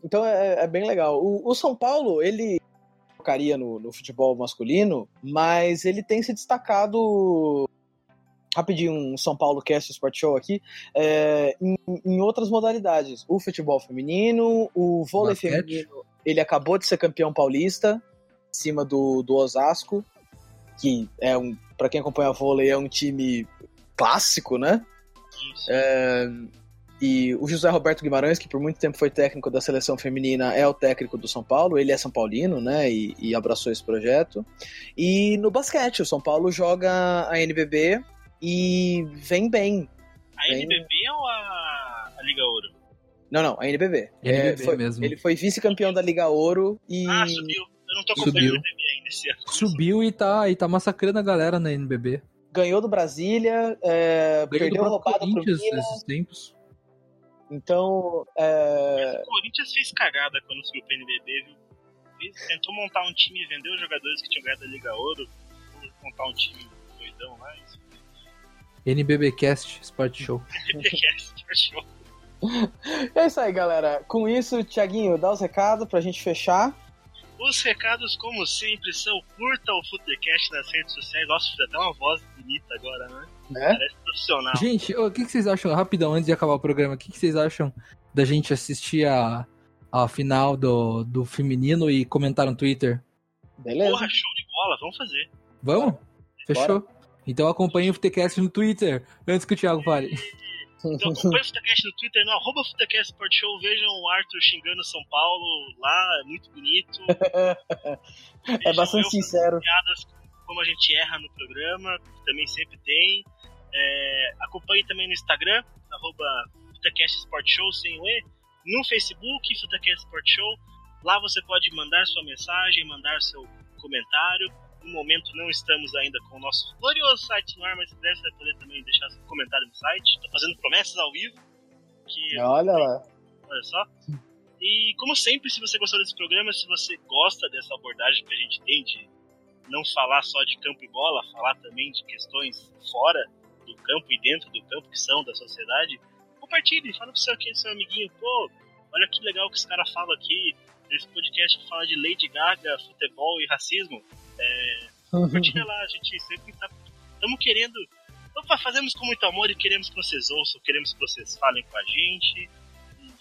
então é, é bem legal. O, o São Paulo, ele focaria no, no futebol masculino, mas ele tem se destacado rapidinho um São Paulo Cast Sport Show aqui, é, em, em outras modalidades. O futebol feminino, o vôlei Basquete. feminino, ele acabou de ser campeão paulista, em cima do, do Osasco, que é um, para quem acompanha vôlei, é um time clássico, né? É, e o José Roberto Guimarães, que por muito tempo foi técnico da seleção feminina, é o técnico do São Paulo. Ele é São Paulino, né? E, e abraçou esse projeto. E no basquete, o São Paulo joga a NBB e vem bem. A Bem- NBB ou a, a Liga Ouro? Não, não, a NBB. NBB É, foi- mesmo. Ele foi vice-campeão da Liga Ouro e. Ah, subiu. Eu não tô acompanhando Subiu. a NBB ainda esse ano. Subiu e tá, e tá massacrando a galera na NBB. Ganhou do Brasília, é, Ganhou do perdeu próprio roubado pro Corinthians Minas. nesses tempos. Então, é, O Corinthians fez cagada quando subiu pro NBB, viu? Tentou montar um time e vender os jogadores que tinham ganhado a Liga Ouro. Tentou montar um time doidão lá. Isso. NBBcast Sport Show. Show. [laughs] é isso aí, galera. Com isso, Thiaguinho, dá os recados pra gente fechar. Os recados, como sempre, são curta o Futecast nas redes sociais. Nossa, fiz até uma voz bonita agora, né? Né? Parece profissional. Gente, o que, que vocês acham, rapidão, antes de acabar o programa, o que, que vocês acham da gente assistir a, a final do, do feminino e comentar no Twitter? Beleza? Porra, show de bola, vamos fazer. Vamos? Fechou? Então acompanhe o FTCast no Twitter, antes que o Thiago fale. Então acompanha o Futecast no Twitter, no arroba Futecast Sport Show. Vejam o Arthur xingando São Paulo lá, é muito bonito. [laughs] É bastante eu sincero. piadas como a gente erra no programa, também sempre tem. É, acompanhe também no Instagram, arroba Futecast Sport Show, sem o E. No Facebook, Futecast Sport Show. Lá você pode mandar sua mensagem, mandar seu comentário. No momento não estamos ainda com o nosso glorioso site no ar, mas breve você vai poder também deixar seu comentário no site. Estou fazendo promessas ao vivo. Que Olha lá. Olha só. E como sempre, se você gostou desse programa, se você gosta dessa abordagem que a gente tem de não falar só de campo e bola, falar também de questões fora do campo e dentro do campo que são da sociedade, compartilhe, fala pro seu, aqui, seu amiguinho, pô, olha que legal que esse cara fala aqui, esse podcast que fala de Lady Gaga, futebol e racismo. É, compartilha lá, a gente sempre tá. Estamos querendo. Opa, fazemos com muito amor e queremos que vocês ouçam, queremos que vocês falem com a gente.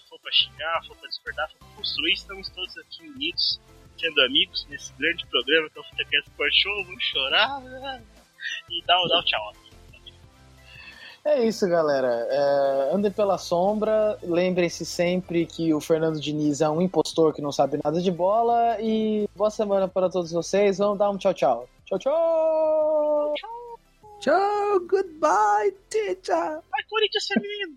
For pra xingar, for pra discordar, for pra construir, estamos todos aqui unidos, sendo amigos nesse grande programa que é o Futecast Sport Show. Vamos chorar [laughs] e dar, o- o tchau. É isso, galera. É, andem pela sombra. Lembrem-se sempre que o Fernando Diniz é um impostor que não sabe nada de bola. E boa semana para todos vocês. Vamos dar um tchau, tchau. Tchau, tchau! Tchau! Tchau! Goodbye, teacher! Vai, Corinthians feminino!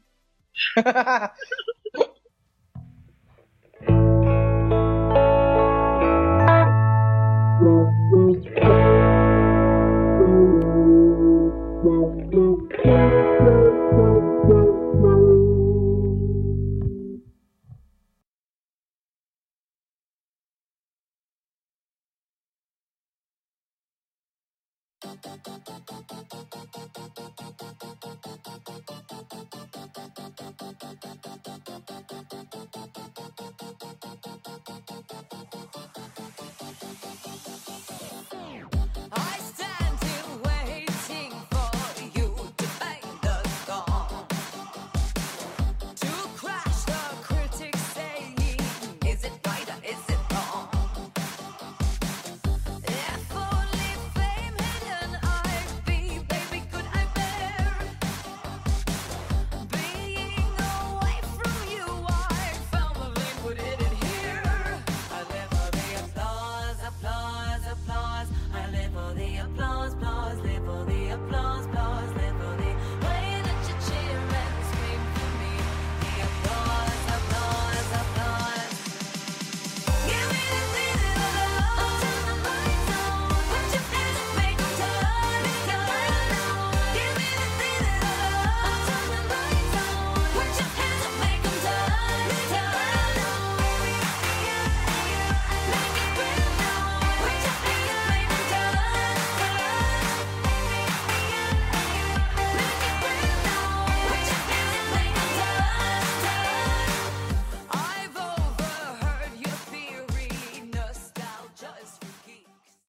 Thank [laughs] you. パパパパパパパパパ。